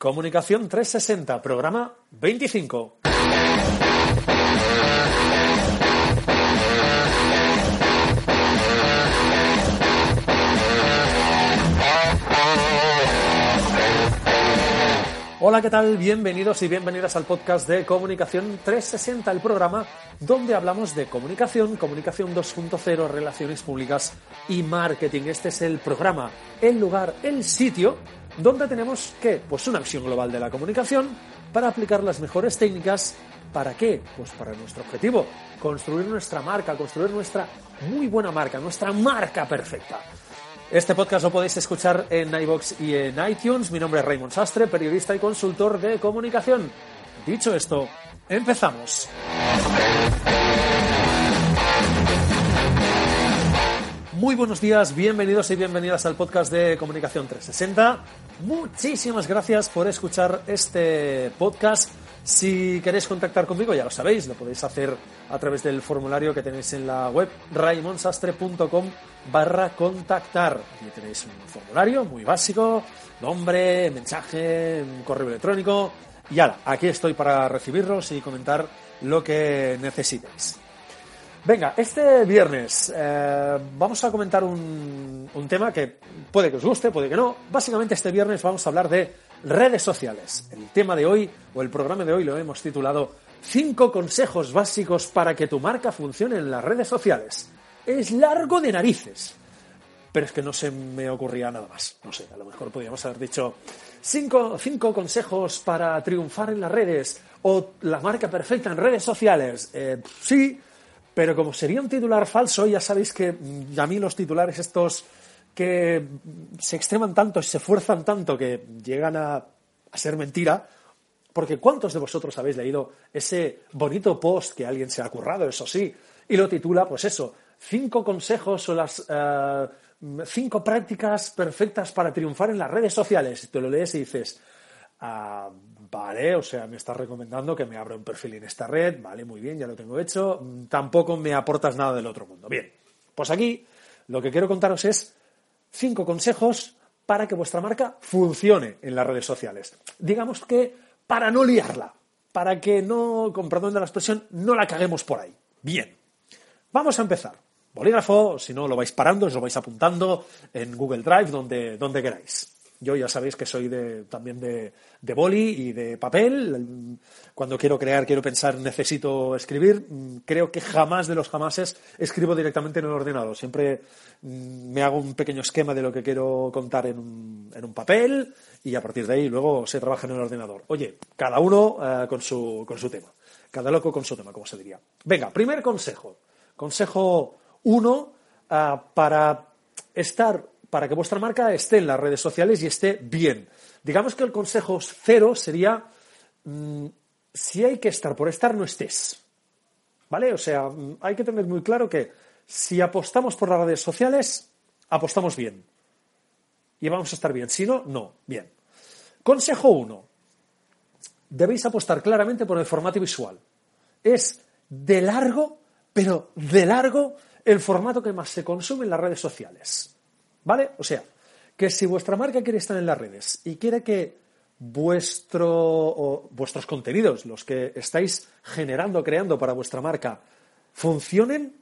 Comunicación 360, programa 25. Hola, ¿qué tal? Bienvenidos y bienvenidas al podcast de Comunicación 360, el programa donde hablamos de comunicación, comunicación 2.0, relaciones públicas y marketing. Este es el programa, el lugar, el sitio donde tenemos que, pues una visión global de la comunicación para aplicar las mejores técnicas. ¿Para qué? Pues para nuestro objetivo, construir nuestra marca, construir nuestra muy buena marca, nuestra marca perfecta. Este podcast lo podéis escuchar en iBox y en iTunes. Mi nombre es Raymond Sastre, periodista y consultor de comunicación. Dicho esto, empezamos. Muy buenos días, bienvenidos y bienvenidas al podcast de Comunicación 360. Muchísimas gracias por escuchar este podcast. Si queréis contactar conmigo, ya lo sabéis, lo podéis hacer a través del formulario que tenéis en la web raimonsastre.com barra contactar. Aquí tenéis un formulario muy básico, nombre, mensaje, correo electrónico. Y ahora, aquí estoy para recibirlos y comentar lo que necesitéis. Venga, este viernes eh, vamos a comentar un, tema que puede que os guste, puede que no. Básicamente este viernes vamos a hablar de redes sociales. El tema de hoy, o el programa de hoy, lo hemos titulado Cinco consejos básicos para que tu marca funcione en las redes sociales. Es largo de narices. Pero es que no se me ocurría nada más. No sé, a lo mejor podríamos haber dicho cinco, cinco consejos para triunfar en las redes o la marca perfecta en redes sociales. Eh, sí, pero como sería un titular falso, ya sabéis que a mí los titulares estos que se extreman tanto y se fuerzan tanto que llegan a, ser mentira, porque ¿cuántos de vosotros habéis leído ese bonito post que alguien se ha currado, eso sí, y lo titula, pues eso, cinco consejos o las uh, cinco prácticas perfectas para triunfar en las redes sociales? Te lo lees y dices, uh, vale, o sea, me estás recomendando que me abra un perfil en esta red, vale, muy bien, ya lo tengo hecho, tampoco me aportas nada del otro mundo. Bien, pues aquí lo que quiero contaros es cinco consejos para que vuestra marca funcione en las redes sociales. Digamos que para no liarla, para que no, con perdón de la expresión, no la caguemos por ahí. Bien, vamos a empezar. Bolígrafo, si no lo vais parando, os lo vais apuntando en Google Drive, donde, donde queráis. Yo ya sabéis que soy de, también de, de, boli y de papel. Cuando quiero crear, quiero pensar, necesito escribir. Creo que jamás de los jamases escribo directamente en el ordenador. Siempre me hago un pequeño esquema de lo que quiero contar en un, en un papel y a partir de ahí luego se trabaja en el ordenador. Oye, cada uno uh, con, su, con su tema. Cada loco con su tema, como se diría. Venga, primer consejo. Consejo uno uh, para estar para que vuestra marca esté en las redes sociales y esté bien. Digamos que el consejo cero sería, mmm, si hay que estar por estar, no estés. ¿Vale? O sea, hay que tener muy claro que si apostamos por las redes sociales, apostamos bien. Y vamos a estar bien. Si no, no. Bien. Consejo uno. Debéis apostar claramente por el formato visual. Es de largo, pero de largo, el formato que más se consume en las redes sociales. ¿Vale? O sea, que si vuestra marca quiere estar en las redes y quiere que vuestro, vuestros contenidos, los que estáis generando, creando para vuestra marca, funcionen,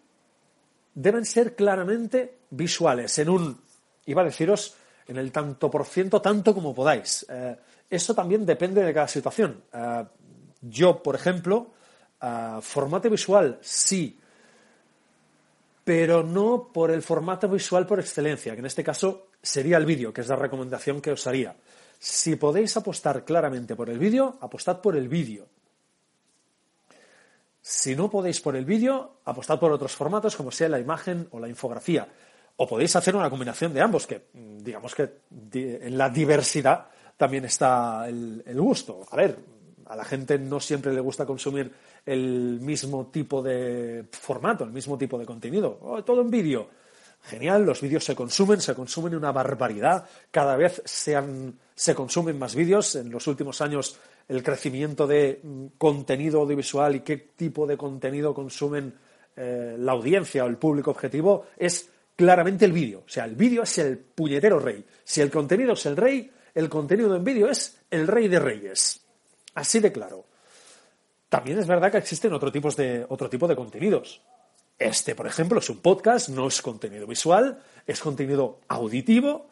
deben ser claramente visuales, en un, iba a deciros, en el tanto por ciento, tanto como podáis. Eh, eso también depende de cada situación. Eh, yo, por ejemplo, eh, formato visual, sí, pero no por el formato visual por excelencia, que en este caso sería el vídeo, que es la recomendación que os haría. Si podéis apostar claramente por el vídeo, apostad por el vídeo. Si no podéis por el vídeo, apostad por otros formatos como sea la imagen o la infografía. O podéis hacer una combinación de ambos, que digamos que en la diversidad también está el, el gusto. A ver, a la gente no siempre le gusta consumir el mismo tipo de formato, el mismo tipo de contenido. Oh, todo en vídeo. Genial, los vídeos se consumen, se consumen una barbaridad. Cada vez se, han, se consumen más vídeos. En los últimos años el crecimiento de contenido audiovisual y qué tipo de contenido consumen eh, la audiencia o el público objetivo es claramente el vídeo. O sea, el vídeo es el puñetero rey. Si el contenido es el rey, el contenido en vídeo es el rey de reyes. Así de claro. También es verdad que existen otro, tipos de, otro tipo de contenidos. Este, por ejemplo, es un podcast, no es contenido visual, es contenido auditivo,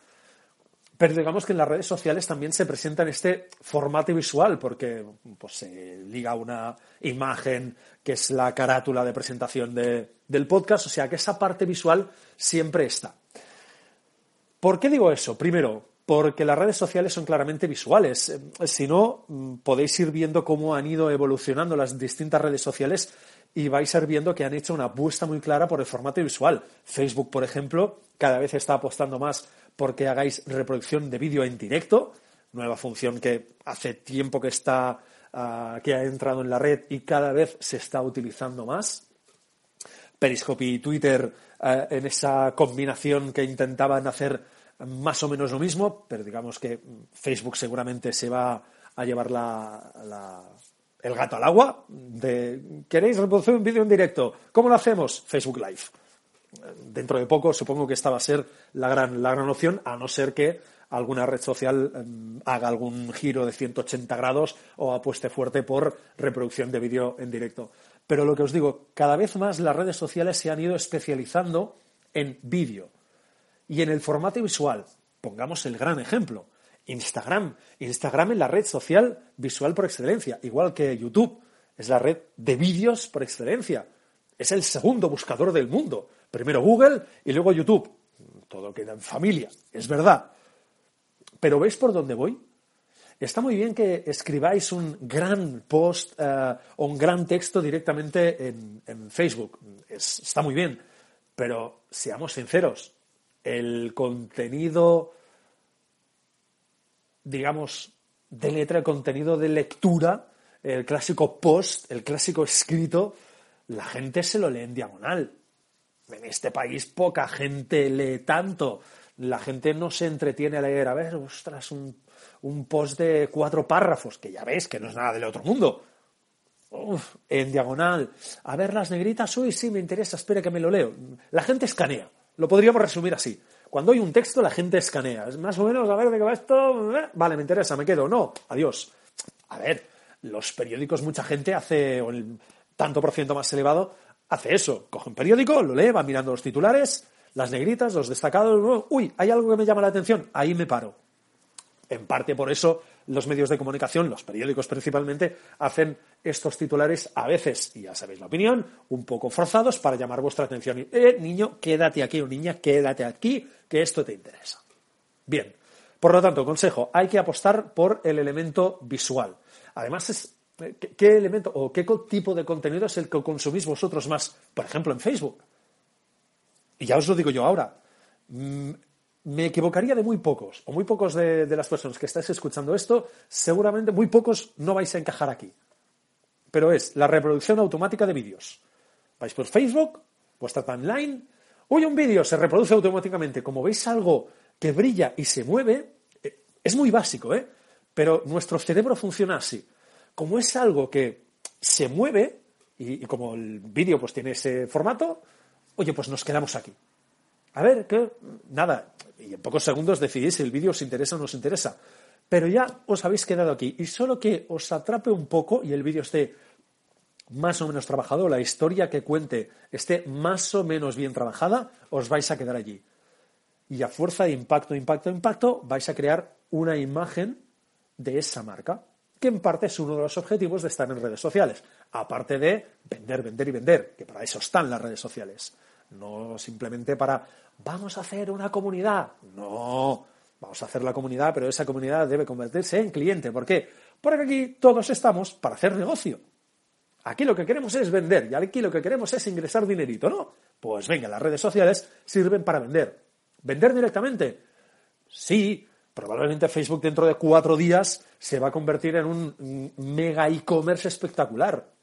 pero digamos que en las redes sociales también se presenta en este formato visual, porque pues, se liga una imagen que es la carátula de presentación del podcast, o sea que esa parte visual siempre está. ¿Por qué digo eso? Primero, porque las redes sociales son claramente visuales. Eh, si no, mm, podéis ir viendo cómo han ido evolucionando las distintas redes sociales y vais a ir viendo que han hecho una apuesta muy clara por el formato visual. Facebook, por ejemplo, cada vez está apostando más porque hagáis reproducción de vídeo en directo, nueva función que hace tiempo que está ah, que ha entrado en la red y cada vez se está utilizando más. Periscope y Twitter eh, en esa combinación que intentaban hacer más o menos lo mismo, pero digamos que Facebook seguramente se va a llevar el gato al agua. De, ¿Queréis reproducir un vídeo en directo? ¿Cómo lo hacemos? Facebook Live. Dentro de poco supongo que esta va a ser la gran, la gran opción, a no ser que alguna red social em, haga algún giro de 180 grados o apueste fuerte por reproducción de vídeo en directo. Pero lo que os digo, cada vez más las redes sociales se han ido especializando en vídeo y en el formato visual. Pongamos el gran ejemplo. Instagram. Instagram es la red social visual por excelencia, igual que YouTube. Es la red de vídeos por excelencia. Es el segundo buscador del mundo. Primero Google y luego YouTube. Todo queda en familia, es verdad. Pero ¿veis por dónde voy? Está muy bien que escribáis un gran post eh, o un gran texto directamente en, Facebook. está muy bien. Pero seamos sinceros, el contenido, digamos, de letra, el contenido de lectura, el clásico post, el clásico escrito, la gente se lo lee en diagonal. En este país poca gente lee tanto. La gente no se entretiene a leer, a ver, ostras, un un post de cuatro párrafos, que ya ves que no es nada del otro mundo. en diagonal. A ver las negritas, uy, sí, me interesa, espera que me lo leo. La gente escanea. Lo podríamos resumir así. Cuando hay un texto, la gente escanea. Es más o menos, a ver de qué va esto. Eh, vale, me interesa, me quedo. No, adiós. A ver, los periódicos, mucha gente hace, o el tanto por ciento más elevado, hace eso. Coge un periódico, lo lee, va mirando los titulares, las negritas, los destacados. Uy, hay algo que me llama la atención. Ahí me paro. En parte por eso los medios de comunicación, los periódicos principalmente, hacen estos titulares a veces, y ya sabéis la opinión, un poco forzados para llamar vuestra atención. Eh, niño, quédate aquí, o niña, quédate aquí, que esto te interesa. Bien, por lo tanto, consejo, hay que apostar por el elemento visual. Además, es, eh, ¿qué elemento o qué tipo de contenido es el que consumís vosotros más? Por ejemplo, en Facebook. Y ya os lo digo yo ahora. Me equivocaría de muy pocos, o muy pocos de, las personas que estáis escuchando esto, seguramente muy pocos no vais a encajar aquí. Pero es la reproducción automática de vídeos. Vais por Facebook, vuestra timeline, uy, un vídeo se reproduce automáticamente. Como veis algo que brilla y se mueve, eh, es muy básico, ¿eh? Pero nuestro cerebro funciona así. Como es algo que se mueve, y, y como el vídeo pues tiene ese formato, oye, pues nos quedamos aquí. A ver, que nada, y en pocos segundos decidís si el vídeo os interesa o no os interesa. Pero ya os habéis quedado aquí. Y solo que os atrape un poco y el vídeo esté más o menos trabajado, la historia que cuente esté más o menos bien trabajada, os vais a quedar allí. Y a fuerza de impacto, impacto, impacto, vais a crear una imagen de esa marca, que en parte es uno de los objetivos de estar en redes sociales, aparte de vender, vender y vender, que para eso están las redes sociales no simplemente para vamos a hacer una comunidad. No, vamos a hacer la comunidad, pero esa comunidad debe convertirse en cliente. ¿Por qué? Porque aquí todos estamos para hacer negocio. Aquí lo que queremos es vender y aquí lo que queremos es ingresar dinerito, ¿no? Pues venga, las redes sociales sirven para vender. ¿Vender directamente? Sí, probablemente Facebook dentro de cuatro días se va a convertir en un mega e-commerce espectacular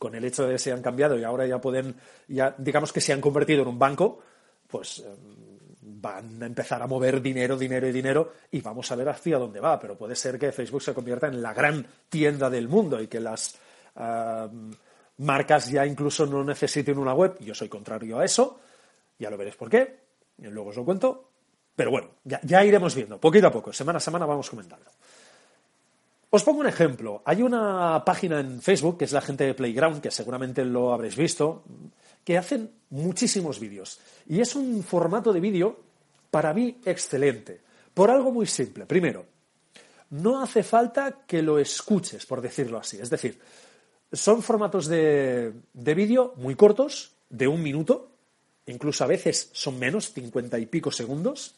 con el hecho de que se han cambiado y ahora ya pueden, ya digamos que se han convertido en un banco, pues eh, van a empezar a mover dinero, dinero y dinero y vamos a ver hacia dónde va. Pero puede ser que Facebook se convierta en la gran tienda del mundo y que las eh, marcas ya incluso no necesiten una web. Yo soy contrario a eso, ya lo veréis por qué, y luego os lo cuento. Pero bueno, ya, iremos viendo, poquito a poco, semana a semana vamos comentando. Os pongo un ejemplo. Hay una página en Facebook, que es la gente de Playground, que seguramente lo habréis visto, que hacen muchísimos vídeos. Y es un formato de vídeo, para mí, excelente. Por algo muy simple. Primero, no hace falta que lo escuches, por decirlo así. Es decir, son formatos de, de vídeo muy cortos, de un minuto, incluso a veces son menos, cincuenta y pico segundos.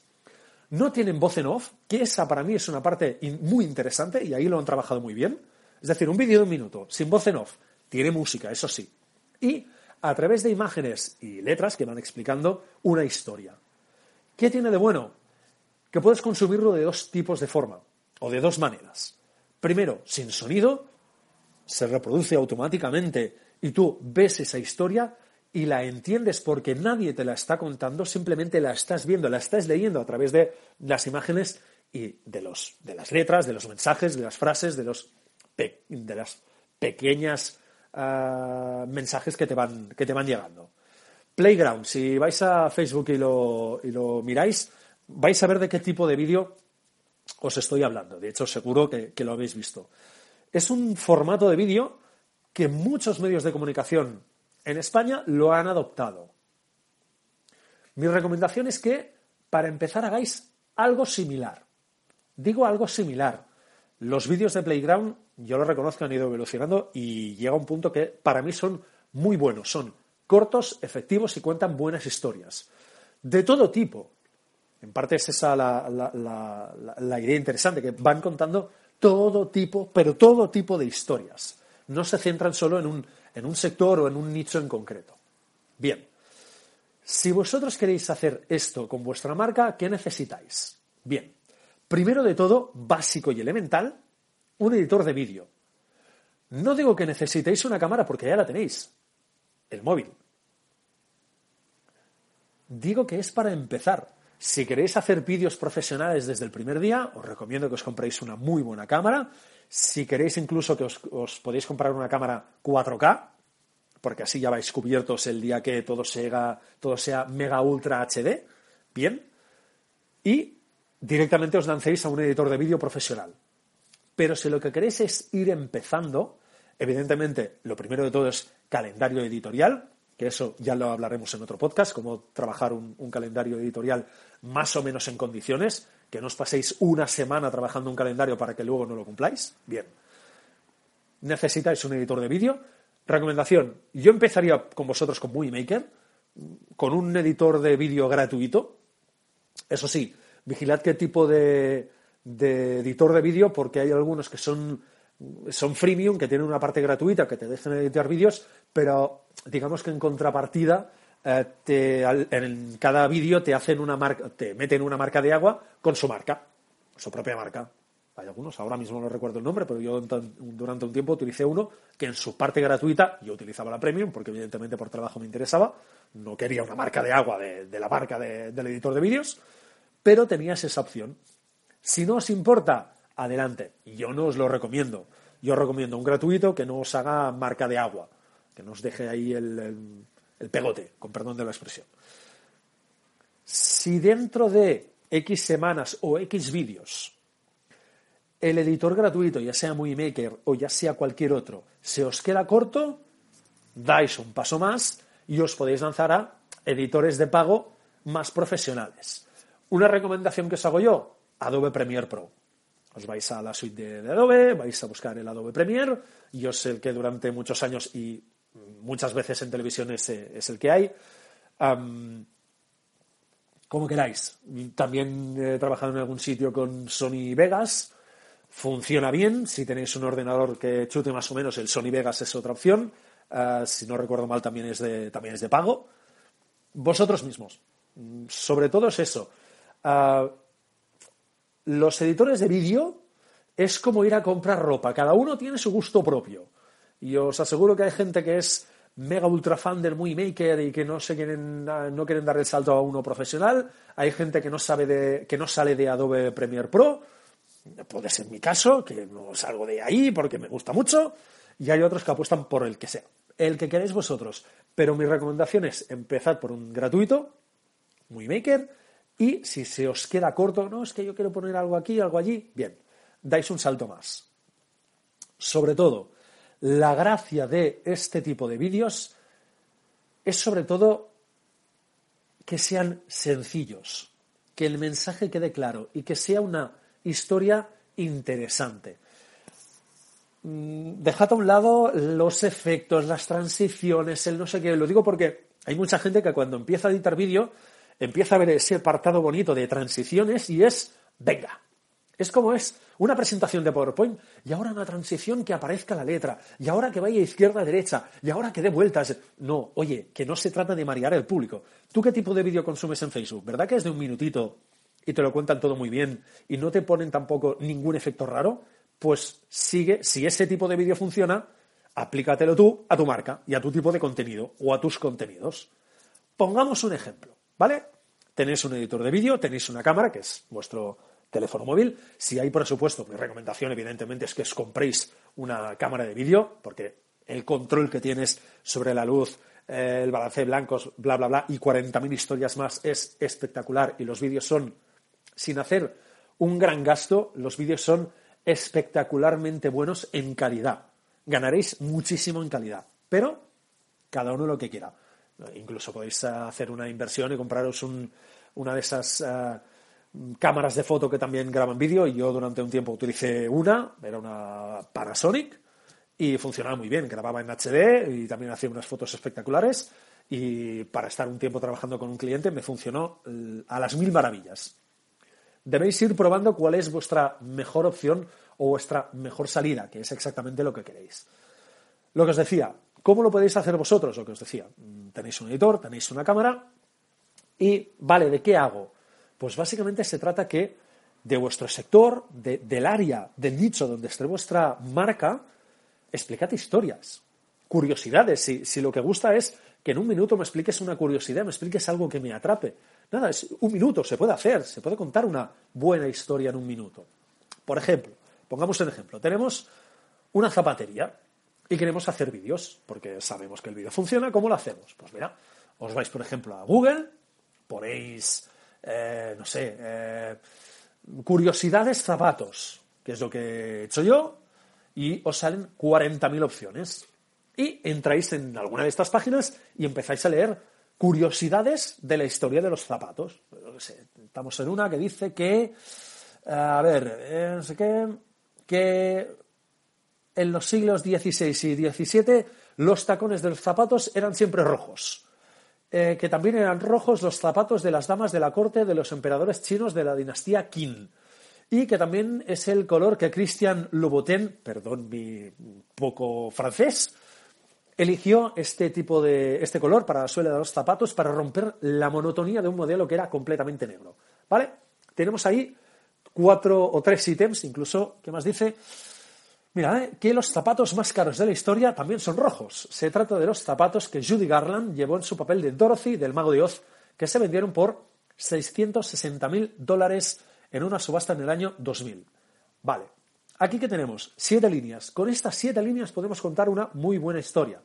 No tienen voz en off, que esa para mí es una parte muy interesante y ahí lo han trabajado muy bien. Es decir, un vídeo de un minuto, sin voz en off, tiene música, eso sí. Y a través de imágenes y letras que van explicando una historia. ¿Qué tiene de bueno? Que puedes consumirlo de dos tipos de forma o de dos maneras. Primero, sin sonido, se reproduce automáticamente y tú ves esa historia y la entiendes porque nadie te la está contando, simplemente la estás viendo, la estás leyendo a través de las imágenes y de, los, de las letras, de los mensajes, de las frases, de, los de las pequeñas ah, mensajes que te, van, que te van llegando. Playground, si vais a Facebook y lo, y lo miráis, vais a ver de qué tipo de vídeo os estoy hablando. De hecho, seguro que, lo habéis visto. Es un formato de vídeo que muchos medios de comunicación en España lo han adoptado. Mi recomendación es que, para empezar, hagáis algo similar. Digo algo similar. Los vídeos de Playground, yo lo reconozco, han ido evolucionando y llega un punto que para mí son muy buenos. Son cortos, efectivos y cuentan buenas historias. De todo tipo. En parte es esa la, idea interesante, que van contando todo tipo, pero todo tipo de historias. No se centran solo en un, en un sector o en un nicho en concreto. Bien, si vosotros queréis hacer esto con vuestra marca, ¿qué necesitáis? Bien, primero de todo, básico y elemental, un editor de vídeo. No digo que necesitéis una cámara porque ya la tenéis, el móvil. Digo que es para empezar. Si queréis hacer vídeos profesionales desde el primer día, os recomiendo que os compréis una muy buena cámara. Si queréis incluso que os, podéis comprar una cámara 4K, porque así ya vais cubiertos el día que todo sea, todo sea mega ultra HD, bien. Y directamente os lancéis a un editor de vídeo profesional. Pero si lo que queréis es ir empezando, evidentemente lo primero de todo es calendario editorial, que eso ya lo hablaremos en otro podcast, cómo trabajar un, calendario editorial más o menos en condiciones, que no os paséis una semana trabajando un calendario para que luego no lo cumpláis. Bien. Necesitáis un editor de vídeo. Recomendación, yo empezaría con vosotros con Movie con un editor de vídeo gratuito. Eso sí, vigilad qué tipo de, de editor de vídeo, porque hay algunos que son son freemium, que tienen una parte gratuita, que te dejan editar vídeos, pero digamos que en contrapartida, eh, en cada vídeo te hacen una marca, te meten una marca de agua con su marca, su propia marca. Hay algunos, ahora mismo no recuerdo el nombre, pero yo durante un tiempo utilicé uno que en su parte gratuita, yo utilizaba la premium, porque evidentemente por trabajo me interesaba, no quería una marca de agua de, la marca del editor de vídeos, pero tenías esa opción. Si no os importa, adelante. Yo no os lo recomiendo. Yo recomiendo un gratuito que no os haga marca de agua, que no os deje ahí el, pegote, con perdón de la expresión. Si dentro de X semanas o X vídeos el editor gratuito, ya sea Movie Maker o ya sea cualquier otro, se os queda corto, dais un paso más y os podéis lanzar a editores de pago más profesionales. Una recomendación que os hago yo, Adobe Premiere Pro. Os vais a la suite de, Adobe, vais a buscar el Adobe Premiere. Yo sé que durante muchos años y muchas veces en televisión es, es el que hay. como queráis. También he trabajado en algún sitio con Sony Vegas. Funciona bien. Si tenéis un ordenador que chute más o menos, el Sony Vegas es otra opción. Ah, si no recuerdo mal, también es de, también es de pago. Vosotros mismos. Sobre todo es eso. Ah, los editores de vídeo es como ir a comprar ropa. Cada uno tiene su gusto propio. Y os aseguro que hay gente que es mega ultra fan del Movie Maker y que no se quieren no quieren dar el salto a uno profesional. Hay gente que no sabe de que no sale de Adobe Premiere Pro. Puede ser mi caso, que no salgo de ahí porque me gusta mucho. Y hay otros que apuestan por el que sea. El que queréis vosotros. Pero mi recomendación es empezar por un gratuito, Movie Maker, Y si se os queda corto, no, es que yo quiero poner algo aquí, algo allí, bien, dais un salto más. Sobre todo, la gracia de este tipo de vídeos es sobre todo que sean sencillos, que el mensaje quede claro y que sea una historia interesante. Mm, dejad a un lado los efectos, las transiciones, el no sé qué. Lo digo porque hay mucha gente que cuando empieza a editar vídeo empieza a ver ese apartado bonito de transiciones y es, venga, es como es una presentación de PowerPoint y ahora una transición que aparezca la letra y ahora que vaya izquierda a derecha y ahora que dé vueltas. No, oye, que no se trata de marear el público. ¿Tú qué tipo de vídeo consumes en Facebook? ¿Verdad que es de un minutito y te lo cuentan todo muy bien y no te ponen tampoco ningún efecto raro? pues sigue, si ese tipo de vídeo funciona, aplícatelo tú a tu marca y a tu tipo de contenido o a tus contenidos. Pongamos un ejemplo, ¿vale? Tenéis un editor de vídeo, tenéis una cámara, que es vuestro teléfono móvil. Si hay presupuesto, mi recomendación evidentemente es que os compréis una cámara de vídeo, porque el control que tienes sobre la luz, eh, el balance de blancos, bla, bla, bla, y 40.000 historias más es espectacular y los vídeos son, sin hacer un gran gasto, los vídeos son espectacularmente buenos en calidad. Ganaréis muchísimo en calidad, pero cada uno lo que quiera. Incluso podéis hacer una inversión y compraros una de esas eh, cámaras de foto que también graban vídeo. Y yo durante un tiempo utilicé una, era una Panasonic, y funcionaba muy bien. Grababa en HD y también hacía unas fotos espectaculares. Y para estar un tiempo trabajando con un cliente me funcionó eh, a las mil maravillas debéis ir probando cuál es vuestra mejor opción o vuestra mejor salida, que es exactamente lo que queréis. Lo que os decía, ¿cómo lo podéis hacer vosotros? Lo que os decía, tenéis un editor, tenéis una cámara y, vale, ¿de qué hago? Pues básicamente se trata que de vuestro sector, del área, del nicho donde esté vuestra marca, explicad historias, curiosidades. Si, si lo que gusta es que en un minuto me expliques una curiosidad, me expliques algo que me atrape. Nada, es un minuto, se puede hacer, se puede contar una buena historia en un minuto. Por ejemplo, pongamos un ejemplo, tenemos una zapatería y queremos hacer vídeos, porque sabemos que el vídeo funciona, ¿cómo lo hacemos? Pues mira, os vais, por ejemplo, a Google, ponéis, eh, no sé, eh, curiosidades zapatos, que es lo que he hecho yo, y os salen 40.000 opciones. Y entráis en alguna de estas páginas y empezáis a leer curiosidades de la historia de los zapatos. Estamos en una que dice que, a ver, eh, no sé qué, que en los siglos XVI y XVII los tacones de los zapatos eran siempre rojos. Eh, que también eran rojos los zapatos de las damas de la corte de los emperadores chinos de la dinastía Qin. Y que también es el color que Christian Louboutin, perdón mi poco francés, eligió este tipo de este color para la suela de los zapatos para romper la monotonía de un modelo que era completamente negro. ¿Vale? Tenemos ahí cuatro o tres ítems, incluso, ¿qué más dice? Mira, eh, que los zapatos más caros de la historia también son rojos. Se trata de los zapatos que Judy Garland llevó en su papel de Dorothy del Mago de Oz, que se vendieron por 660.000 dólares en una subasta en el año 2000. Vale, aquí que tenemos siete líneas. Con estas siete líneas podemos contar una muy buena historia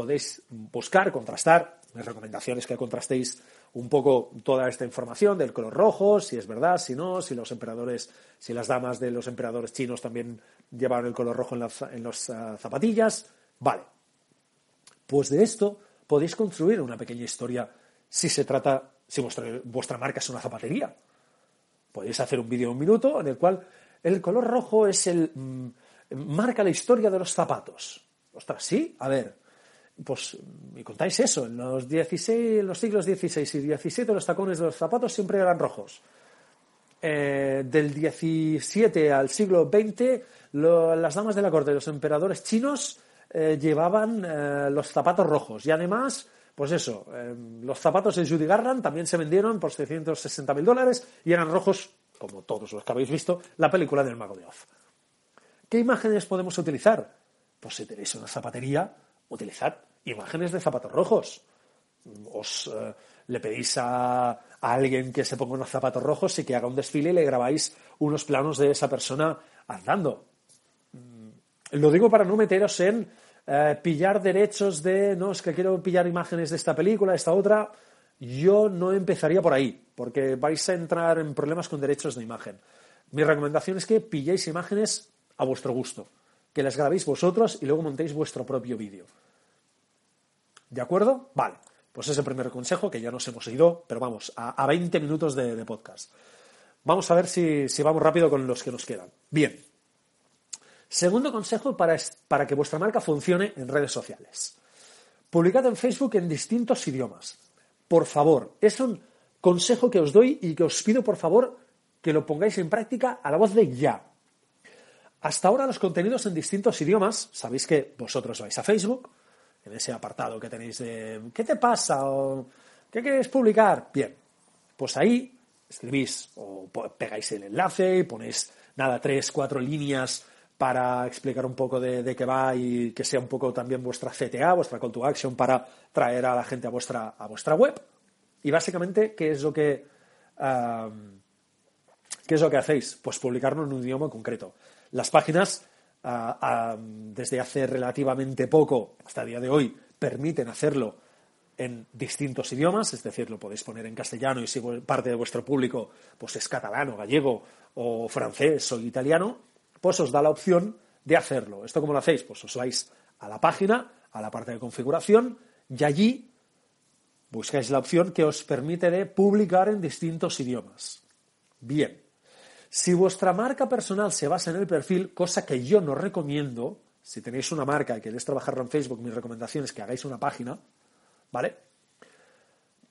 podéis buscar, contrastar. Mi recomendación es que contrastéis un poco toda esta información del color rojo, si es verdad, si no, si los emperadores, si las damas de los emperadores chinos también llevaban el color rojo en las, en ah, zapatillas. Vale. Pues de esto podéis construir una pequeña historia si se trata, si vuestra, marca es una zapatería. Podéis hacer un vídeo de un minuto en el cual el color rojo es el. Mm, marca la historia de los zapatos. Ostras, sí, a ver, pues me contáis eso, en los, 16, en los siglos XVI y XVII los tacones de los zapatos siempre eran rojos. Eh, del XVII al siglo XX, las damas de la corte de los emperadores chinos eh, llevaban eh, los zapatos rojos. Y además, pues eso, los zapatos de Judy Garland también se vendieron por 660 mil dólares y eran rojos, como todos los que habéis visto, la película del Mago de Oz. ¿Qué imágenes podemos utilizar? Pues si tenéis una zapatería, utilizad imágenes de zapatos rojos. Os eh, le pedís a, alguien que se ponga unos zapatos rojos y que haga un desfile y le grabáis unos planos de esa persona andando. Lo digo para no meteros en eh, pillar derechos de, no, es que quiero pillar imágenes de esta película, de esta otra. yo no empezaría por ahí, porque vais a entrar en problemas con derechos de imagen. Mi recomendación es que pilléis imágenes a vuestro gusto, que las grabéis vosotros y luego montéis vuestro propio vídeo. ¿De acuerdo? Vale. Pues es el primer consejo, que ya nos hemos ido, pero vamos, a, 20 minutos de, podcast. Vamos a ver si, vamos rápido con los que nos quedan. Bien. Segundo consejo para, para que vuestra marca funcione en redes sociales. Publicad en Facebook en distintos idiomas. Por favor, es un consejo que os doy y que os pido, por favor, que lo pongáis en práctica a la voz de ya. Hasta ahora los contenidos en distintos idiomas, sabéis que vosotros vais a Facebook, en ese apartado que tenéis de ¿qué te pasa? o ¿qué queréis publicar? Bien, pues ahí escribís o pegáis el enlace y ponéis nada, tres, cuatro líneas para explicar un poco de, qué va y que sea un poco también vuestra CTA, vuestra call to action para traer a la gente a vuestra, a vuestra web. Y básicamente, ¿qué es lo que qué es lo que hacéis? Pues publicarlo en un idioma concreto. Las páginas desde hace relativamente poco, hasta el día de hoy, permiten hacerlo en distintos idiomas, es decir, lo podéis poner en castellano y si parte de vuestro público pues es catalano, gallego o francés o italiano, pues os da la opción de hacerlo. ¿Esto cómo lo hacéis? Pues os vais a la página, a la parte de configuración y allí buscáis la opción que os permite de publicar en distintos idiomas. Bien, si vuestra marca personal se basa en el perfil, cosa que yo no recomiendo, si tenéis una marca y queréis trabajarlo en Facebook, mi recomendación es que hagáis una página, ¿vale?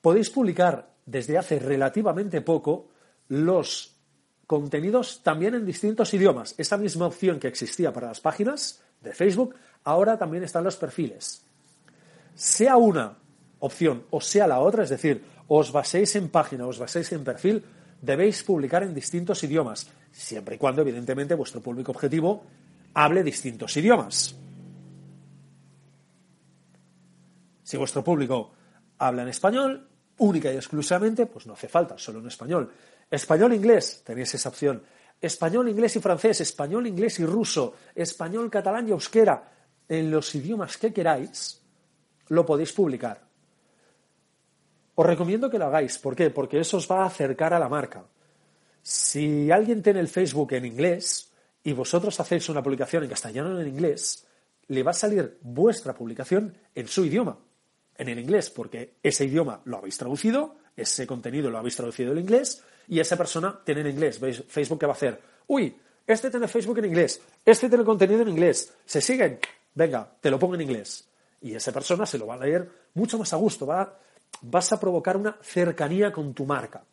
Podéis publicar desde hace relativamente poco los contenidos también en distintos idiomas. Esta misma opción que existía para las páginas de Facebook, ahora también están los perfiles. Sea una opción o sea la otra, es decir, os baséis en página, os baséis en perfil, debéis publicar en distintos idiomas, siempre y cuando, evidentemente, vuestro público objetivo hable distintos idiomas. Si vuestro público habla en español, única y exclusivamente, pues no hace falta, solo en español. Español-inglés, tenéis esa opción. Español, inglés y francés, español, inglés y ruso, español, catalán y euskera, en los idiomas que queráis, lo podéis publicar. Os recomiendo que lo hagáis. ¿Por qué? Porque eso os va a acercar a la marca. Si alguien tiene el Facebook en inglés y vosotros hacéis una publicación en castellano o en inglés, le va a salir vuestra publicación en su idioma, en el inglés, porque ese idioma lo habéis traducido, ese contenido lo habéis traducido en inglés y esa persona tiene en inglés. ¿Veis? Facebook que va a hacer, uy, este tiene Facebook en inglés, este tiene contenido en inglés, se siguen, venga, te lo pongo en inglés. Y esa persona se lo va a leer mucho más a gusto, va vas a provocar una cercanía con tu marca.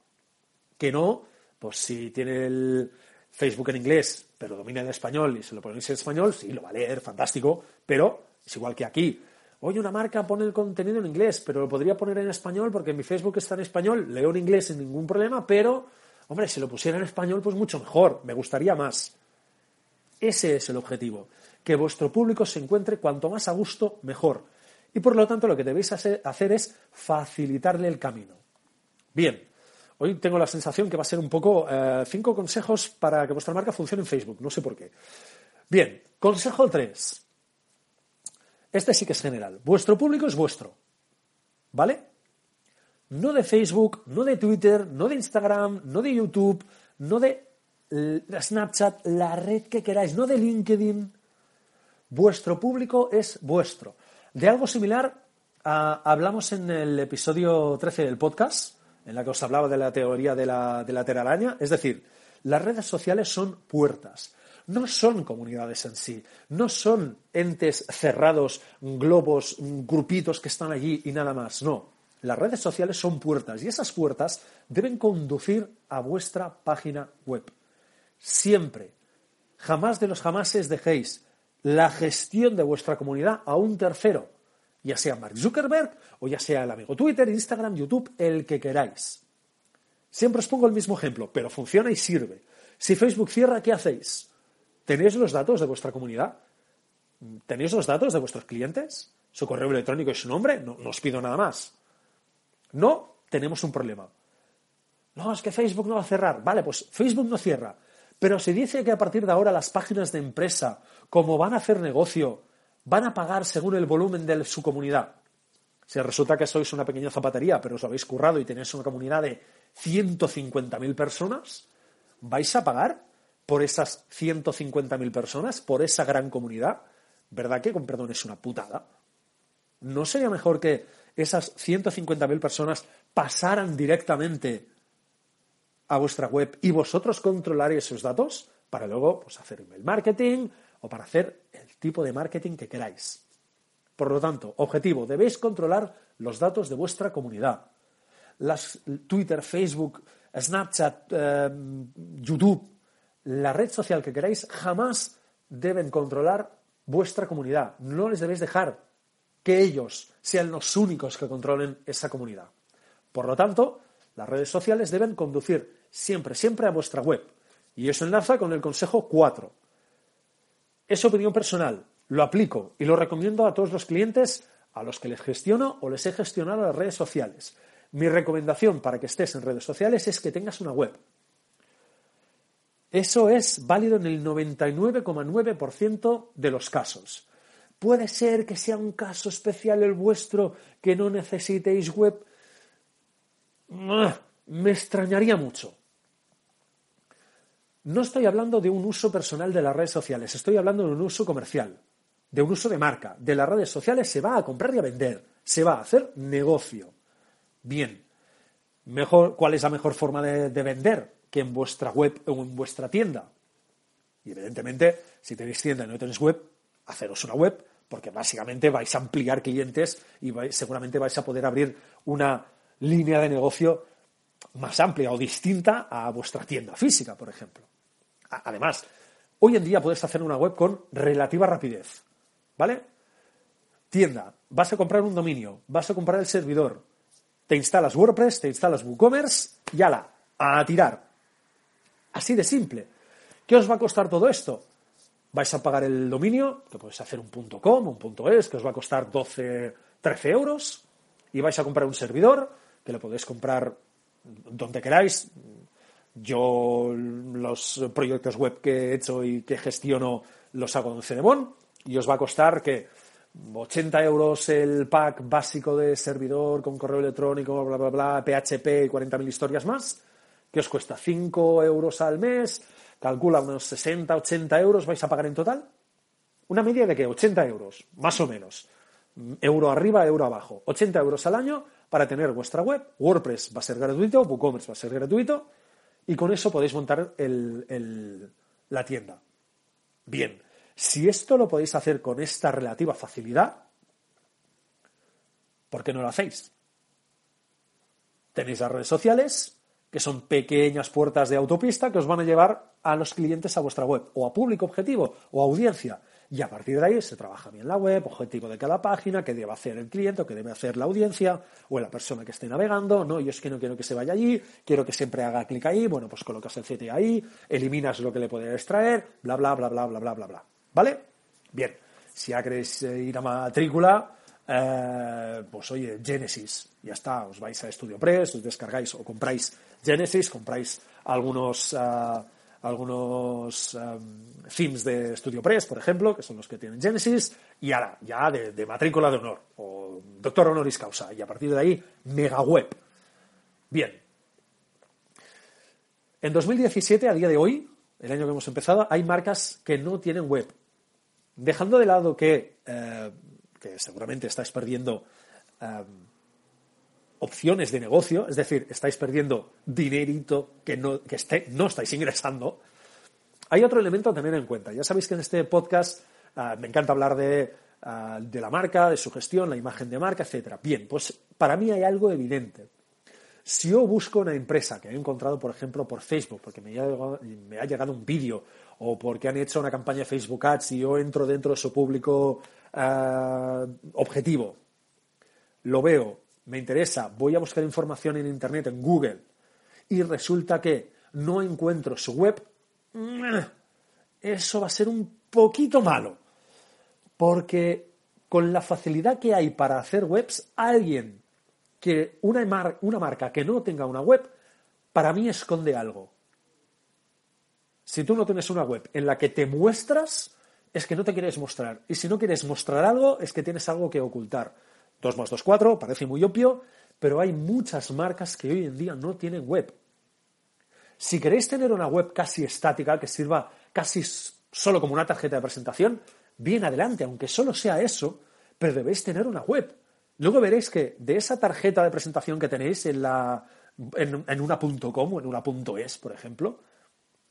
Que no, pues si tiene el Facebook en inglés, pero domina el español y se lo ponéis en español, sí, lo va a leer, fantástico, pero es igual que aquí. Oye, una marca pone el contenido en inglés, pero lo podría poner en español porque mi Facebook está en español, leo en inglés sin ningún problema, pero, hombre, si lo pusiera en español, pues mucho mejor, me gustaría más. Ese es el objetivo, que vuestro público se encuentre cuanto más a gusto, mejor y por lo tanto lo que debéis hacer es facilitarle el camino. Bien, hoy tengo la sensación que va a ser un poco eh, cinco consejos para que vuestra marca funcione en Facebook, no sé por qué. Bien, consejo 3. Este sí que es general. Vuestro público es vuestro. ¿Vale? No de Facebook, no de Twitter, no de Instagram, no de YouTube, no de Snapchat, la red que queráis, no de LinkedIn. Vuestro público es vuestro. De algo similar ah, hablamos en el episodio 13 del podcast, en la que os hablaba de la teoría de la, de. Es decir, las redes sociales son puertas, no son comunidades en sí, no son entes cerrados, globos, grupitos que están allí y nada más. No, las redes sociales son puertas y esas puertas deben conducir a vuestra página web. Siempre. Jamás de los jamases dejéis la gestión de vuestra comunidad a un tercero, ya sea Mark Zuckerberg o ya sea el amigo Twitter, Instagram, YouTube, el que queráis. Siempre os pongo el mismo ejemplo, pero funciona y sirve. Si Facebook cierra, ¿qué hacéis? ¿Tenéis los datos de vuestra comunidad? ¿Tenéis los datos de vuestros clientes? ¿Su correo electrónico y su nombre? No, no os pido nada más. No, tenemos un problema. No, es que Facebook no va a cerrar. Vale, pues Facebook no cierra. Pero se dice que a partir de ahora las páginas de empresa, como van a hacer negocio, van a pagar según el volumen de su comunidad. Si resulta que sois una pequeña zapatería, pero os habéis currado y tenéis una comunidad de 150.000 personas, ¿vais a pagar por esas 150.000 personas, por esa gran comunidad? ¿Verdad que, con perdón, es una putada? ¿No sería mejor que esas 150.000 personas pasaran directamente a vuestra web y vosotros controlaréis esos datos para luego pues, hacer email marketing o para hacer el tipo de marketing que queráis? Por lo tanto, objetivo, debéis controlar los datos de vuestra comunidad. Las Twitter, Facebook, Snapchat, eh, YouTube, la red social que queráis, jamás deben controlar vuestra comunidad. No les debéis dejar que ellos sean los únicos que controlen esa comunidad. Por lo tanto, las redes sociales deben conducir siempre, siempre a vuestra web. Y eso enlaza con el consejo 4. Es opinión personal, lo aplico y lo recomiendo a todos los clientes a los que les gestiono o les he gestionado las redes sociales. Mi recomendación para que estés en redes sociales es que tengas una web. Eso es válido en el 99,9% de los casos. Puede ser que sea un caso especial el vuestro que no necesitéis web. Me extrañaría mucho. No estoy hablando de un uso personal de las redes sociales, estoy hablando de un uso comercial de un uso de marca, de las redes sociales, se va a comprar y a vender, se va a hacer negocio. Bien, mejor, ¿cuál es la mejor forma de, vender que en vuestra web o en vuestra tienda? Y evidentemente, si tenéis tienda y no tenéis web, haceros una web, porque básicamente vais a ampliar clientes y seguramente vais a poder abrir una línea de negocio más amplia o distinta a vuestra tienda física, por ejemplo. Además, hoy en día puedes hacer una web con relativa rapidez. ¿Vale? Tienda, vas a comprar un dominio, vas a comprar el servidor, te instalas WordPress, te instalas WooCommerce y ala, a tirar. Así de simple. ¿Qué os va a costar todo esto? Vais a pagar el dominio, que podéis hacer un .com, un .es, que os va a costar 12, 13 euros, y vais a comprar un servidor, que lo podéis comprar donde queráis. Yo los proyectos web que he hecho y que gestiono los hago en Cedemon, y os va a costar que 80 euros el pack básico de servidor con correo electrónico, bla, bla, bla, PHP y 40.000 historias más, que os cuesta 5 euros al mes, calcula unos 60, 80 euros vais a pagar en total. Una media de que 80 euros, más o menos. Euro arriba, euro abajo. 80 euros al año para tener vuestra web. WordPress va a ser gratuito, WooCommerce va a ser gratuito y con eso podéis montar la tienda. Bien, si esto lo podéis hacer con esta relativa facilidad, ¿por qué no lo hacéis? Tenéis las redes sociales, que son pequeñas puertas de autopista que os van a llevar a los clientes a vuestra web, o a público objetivo, o audiencia. Y a partir de ahí se trabaja bien la web, objetivo de cada página, qué debe hacer el cliente, o qué debe hacer la audiencia, o la persona que esté navegando. No, yo es que no quiero que se vaya allí, quiero que siempre haga clic ahí. Bueno, pues colocas el CT ahí, eliminas lo que le puede extraer, bla, bla, bla, bla, bla, bla, bla, bla. ¿Vale? Bien. Si ya queréis eh, ir a matrícula, eh, pues oye, Genesis, ya está, os vais a StudioPress, os descargáis o compráis Genesis, compráis algunos, uh, algunos themes de StudioPress, por ejemplo, que son los que tienen Genesis, y ahora, ya de, de, matrícula de honor, o doctor honoris causa, y a partir de ahí, mega web. Bien. En 2017, a día de hoy, el año que hemos empezado, hay marcas que no tienen web dejando de lado que, eh, que seguramente estáis perdiendo opciones de negocio, es decir, estáis perdiendo dinerito que no, que no estáis ingresando, hay otro elemento a tener en cuenta. Ya sabéis que en este podcast eh, me encanta hablar de, de la marca, de su gestión, la imagen de marca, etc. Bien, pues para mí hay algo evidente. Si yo busco una empresa que he encontrado, por ejemplo, por Facebook, porque me ha llegado, un vídeo o porque han hecho una campaña de Facebook Ads y yo entro dentro de su público eh, objetivo, lo veo, me interesa, voy a buscar información en Internet, en Google, y resulta que no encuentro su web, eso va a ser un poquito malo. Porque con la facilidad que hay para hacer webs, alguien que una, una marca que no tenga una web, para mí esconde algo. Si tú no tienes una web en la que te muestras, es que no te quieres mostrar. Y si no quieres mostrar algo, es que tienes algo que ocultar. 2 más 2, 4, parece muy obvio, pero hay muchas marcas que hoy en día no tienen web. Si queréis tener una web casi estática, que sirva casi solo como una tarjeta de presentación, bien adelante, aunque solo sea eso, pero debéis tener una web. Luego veréis que de esa tarjeta de presentación que tenéis en, la, en, una .com o en una .es, por ejemplo,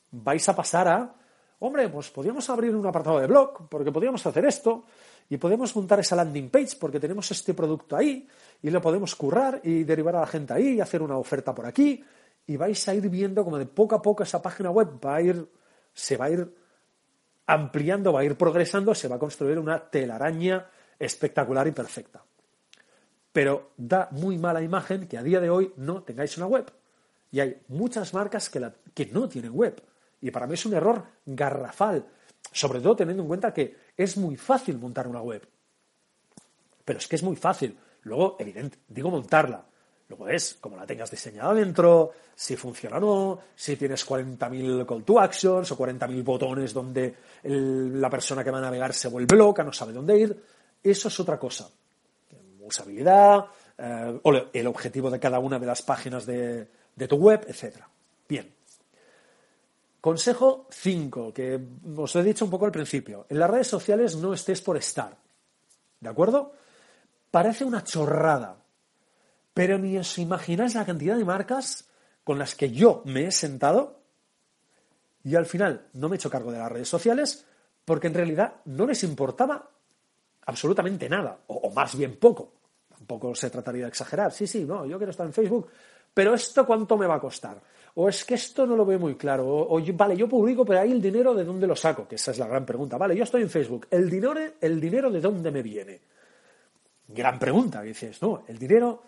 vais a pasar a, hombre, pues podríamos abrir un apartado de blog, porque podríamos hacer esto, y podemos montar esa landing page porque tenemos este producto ahí, y lo podemos currar y derivar a la gente ahí y hacer una oferta por aquí, y vais a ir viendo como de poco a poco esa página web va a ir, se va a ir ampliando, va a ir progresando, se va a construir una telaraña espectacular y perfecta. Pero da muy mala imagen que a día de hoy no tengáis una web. Y hay muchas marcas que, que no tienen web. Y para mí es un error garrafal, sobre todo teniendo en cuenta que es muy fácil montar una web. Pero es que es muy fácil. Luego, evidente, digo montarla. Luego es como la tengas diseñada dentro, si funciona o no, si tienes 40.000 call to actions o 40.000 botones donde la persona que va a navegar se vuelve loca, no sabe dónde ir. Eso es otra cosa. Usabilidad, eh, o el objetivo de cada una de las páginas de, de tu web, etc. Bien. Consejo 5, que os he dicho un poco al principio. En las redes sociales no estés por estar. ¿De acuerdo? Parece una chorrada, pero ni os imagináis la cantidad de marcas con las que yo me he sentado y al final no me he hecho cargo de las redes sociales porque en realidad no les importaba absolutamente nada, o, más bien poco. Tampoco se trataría de exagerar. Sí, sí, no, yo quiero estar en Facebook, pero ¿esto cuánto me va a costar? O es que esto no lo veo muy claro. O, vale, yo publico, pero ahí el dinero de dónde lo saco, que esa es la gran pregunta. Vale, yo estoy en Facebook. ¿El dinero, el dinero de dónde me viene? Gran pregunta. dices, no, el dinero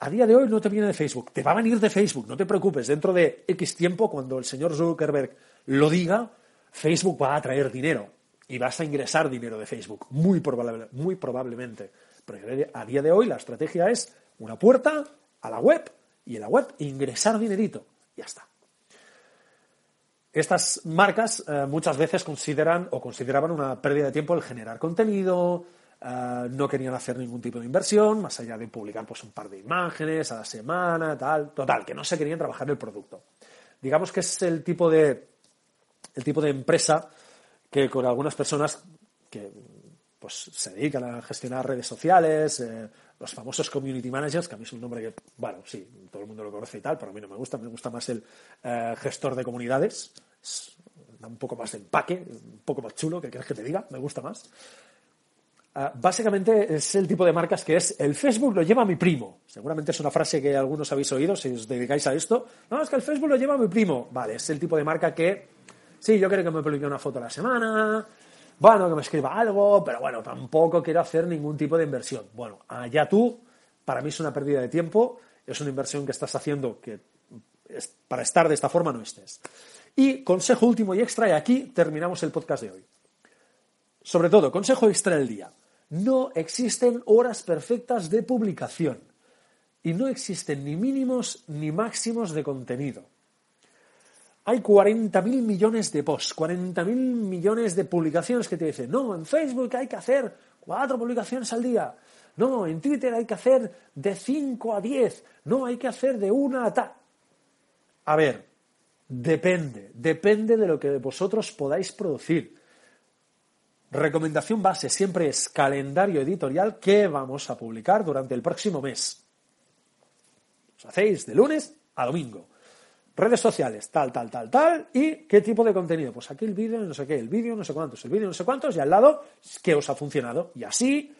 a día de hoy no te viene de Facebook, te va a venir de Facebook, no te preocupes, dentro de X tiempo, cuando el señor Zuckerberg lo diga, Facebook va a traer dinero y vas a ingresar dinero de Facebook, muy, muy probablemente. Pero a día de hoy la estrategia es una puerta a la web y en la web ingresar dinerito. Ya está. Estas marcas eh, muchas veces consideran o consideraban una pérdida de tiempo el generar contenido, eh, no querían hacer ningún tipo de inversión, más allá de publicar pues, un par de imágenes a la semana, tal, total, que no se querían trabajar el producto. Digamos que es el tipo de, el tipo de empresa que con algunas personas que pues, se dedican a gestionar redes sociales, eh, los famosos community managers, que a mí es un nombre que, bueno, sí, todo el mundo lo conoce y tal, pero a mí no me gusta, me gusta más el eh, gestor de comunidades, da un poco más de empaque, un poco más chulo, que quieres que te diga, me gusta más. Ah, básicamente es el tipo de marcas que es el Facebook lo lleva mi primo. Seguramente es una frase que algunos habéis oído si os dedicáis a esto. No, es que el Facebook lo lleva mi primo. Vale, es el tipo de marca que, sí, yo quiero que me publique una foto a la semana, bueno, que me escriba algo, pero bueno, tampoco quiero hacer ningún tipo de inversión. Bueno, allá tú, para mí es una pérdida de tiempo, es una inversión que estás haciendo que para estar de esta forma no estés. Y consejo último y extra, y aquí terminamos el podcast de hoy. Sobre todo, consejo extra del día. No existen horas perfectas de publicación y no existen ni mínimos ni máximos de contenido. Hay 40.000 millones de posts, 40.000 millones de publicaciones que te dicen, no, en Facebook hay que hacer cuatro publicaciones al día, no, en Twitter hay que hacer de 5 a 10, no, hay que hacer de una a tal. A ver, depende, depende de lo que vosotros podáis producir. Recomendación base siempre es calendario editorial que vamos a publicar durante el próximo mes. Os hacéis de lunes a domingo. Redes sociales, tal, tal, tal, tal. ¿Y qué tipo de contenido? Pues aquí el vídeo, no sé qué, el vídeo, no sé cuántos, el vídeo, no sé cuántos, y al lado, ¿qué os ha funcionado? Y así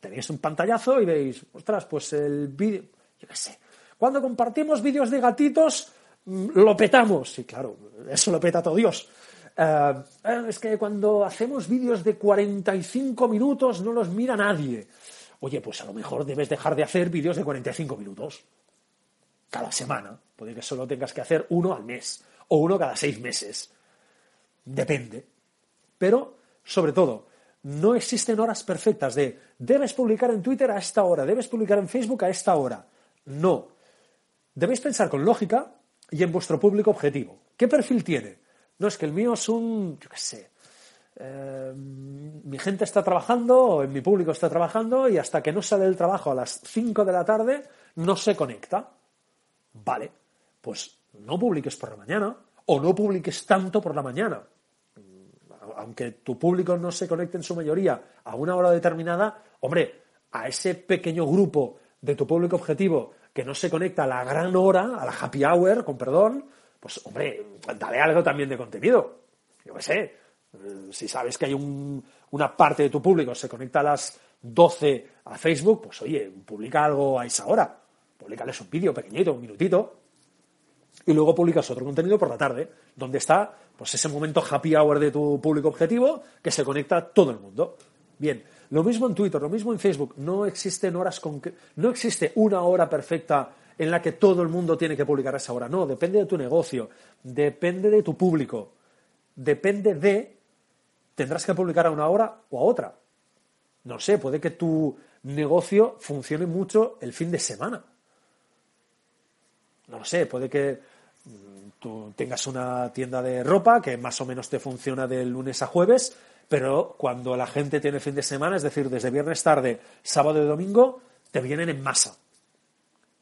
tenéis un pantallazo y veis, ostras, pues el vídeo, yo qué sé. Cuando compartimos vídeos de gatitos, mm, lo petamos. Sí, claro, eso lo peta todo Dios. Eh, eh, es que cuando hacemos vídeos de 45 minutos no los mira nadie. Oye, pues a lo mejor debes dejar de hacer vídeos de 45 minutos cada semana. Puede que solo tengas que hacer uno al mes o uno cada seis meses. Depende. Pero, sobre todo, no existen horas perfectas de debes publicar en Twitter a esta hora, debes publicar en Facebook a esta hora. No. Debéis pensar con lógica y en vuestro público objetivo. ¿Qué perfil tiene? No, es que el mío es un, yo qué sé, eh, mi gente está trabajando, o mi público está trabajando, y hasta que no sale del trabajo a las 5 de la tarde, no se conecta. Vale, pues no publiques por la mañana, o no publiques tanto por la mañana. Aunque tu público no se conecte en su mayoría a una hora determinada, hombre, a ese pequeño grupo de tu público objetivo que no se conecta a la gran hora, a la happy hour, con perdón, pues hombre, dale algo también de contenido. Yo qué sé, eh, si sabes que hay una parte de tu público que se conecta a las 12 a Facebook, pues oye, publica algo a esa hora. Publicales un vídeo pequeñito, un minutito, y luego publicas otro contenido por la tarde, donde está pues ese momento happy hour de tu público objetivo que se conecta a todo el mundo. Bien, lo mismo en Twitter, lo mismo en Facebook. No existen horas con no existe una hora perfecta en la que todo el mundo tiene que publicar esa hora. No, depende de tu negocio, depende de tu público, depende de tendrás que publicar a una hora o a otra. No sé, puede que tu negocio funcione mucho el fin de semana. No sé, puede que mm, tú tengas una tienda de ropa que más o menos te funciona de lunes a jueves pero cuando la gente tiene fin de semana, es decir, desde viernes tarde, sábado y domingo, te vienen en masa.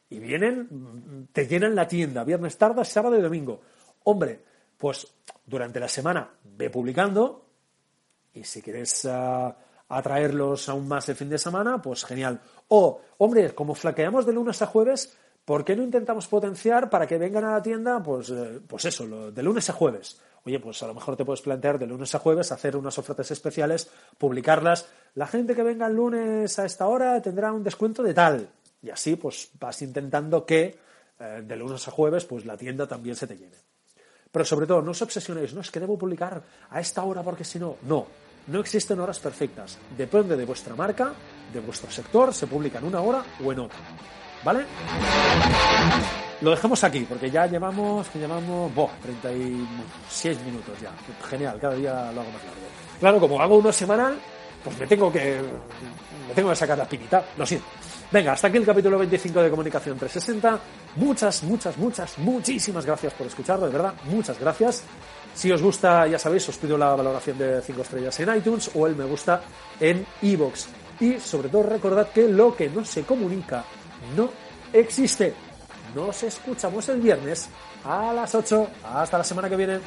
Y vienen, te llenan la tienda, viernes tarde, sábado y domingo. Hombre, pues durante la semana ve publicando y si quieres ah, atraerlos aún más el fin de semana, pues genial. O, hombre, como flaqueamos de lunes a jueves, ¿por qué no intentamos potenciar para que vengan a la tienda, pues, eh, pues eso, de lunes a jueves? Oye, pues a lo mejor te puedes plantear de lunes a jueves hacer unas ofertas especiales, publicarlas. La gente que venga el lunes a esta hora tendrá un descuento de tal. Y así pues vas intentando que eh, de lunes a jueves pues la tienda también se te llene. Pero sobre todo, no os obsesionéis, no es que debo publicar a esta hora porque si no, no, no existen horas perfectas. Depende de vuestra marca, de vuestro sector, se publica en una hora o en otra. ¿Vale? Lo dejamos aquí, porque ya llevamos, que llevamos, boh, 36 minutos ya. Genial, cada día lo hago más largo. Claro, como hago uno semanal, pues me tengo que, me tengo que sacar la pinita, lo siento. Venga, hasta aquí el capítulo 25 de Comunicación 360. Muchas, muchas, muchas, muchísimas gracias por escucharlo, de verdad, muchas gracias. Si os gusta, ya sabéis, os pido la valoración de 5 estrellas en iTunes o el me gusta en iVoox. Y sobre todo recordad que lo que no se comunica no existe. Nos escuchamos pues el viernes a las 8. Hasta la semana que viene.